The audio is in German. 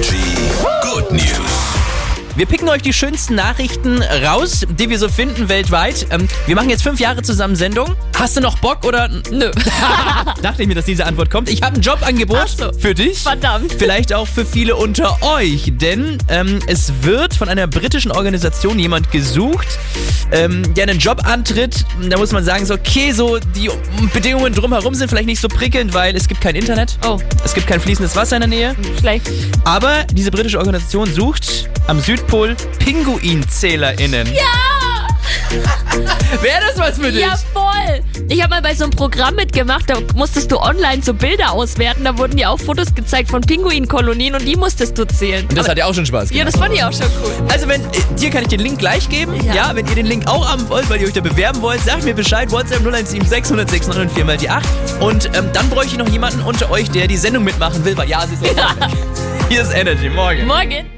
Good News. Wir picken euch die schönsten Nachrichten raus, die wir so finden weltweit. Ähm, wir machen jetzt fünf Jahre zusammen Sendung. Hast du noch Bock oder? Nö. Dachte ich mir, dass diese Antwort kommt. Ich habe ein Jobangebot so. für dich. Verdammt. Vielleicht auch für viele unter euch, denn ähm, es wird von einer britischen Organisation jemand gesucht, ähm, der einen Job antritt. Da muss man sagen, so okay, so die Bedingungen drumherum sind vielleicht nicht so prickelnd, weil es gibt kein Internet, Oh, es gibt kein fließendes Wasser in der Nähe. schlecht. Aber diese britische Organisation sucht am Südpol PinguinzählerInnen. Ja! Wäre das was für dich? Ja, voll. Ich habe mal bei so einem Programm mitgemacht, da musstest du online so Bilder auswerten. Da wurden dir auch Fotos gezeigt von Pinguinkolonien und die musstest du zählen. Und das hat ja auch schon Spaß ja, gemacht. das fand ich auch schon cool. Also wenn, äh, dir kann ich den Link gleich geben. Ja. Ja. wenn ihr den Link auch haben wollt, weil ihr euch da bewerben wollt, sagt mir Bescheid. WhatsApp 0176 106 904 mal die 8. Und ähm, dann bräuchte ich noch jemanden unter euch, der die Sendung mitmachen will, weil ja, sie ist Ja. Hier ist Energy. Morgen. Morgen.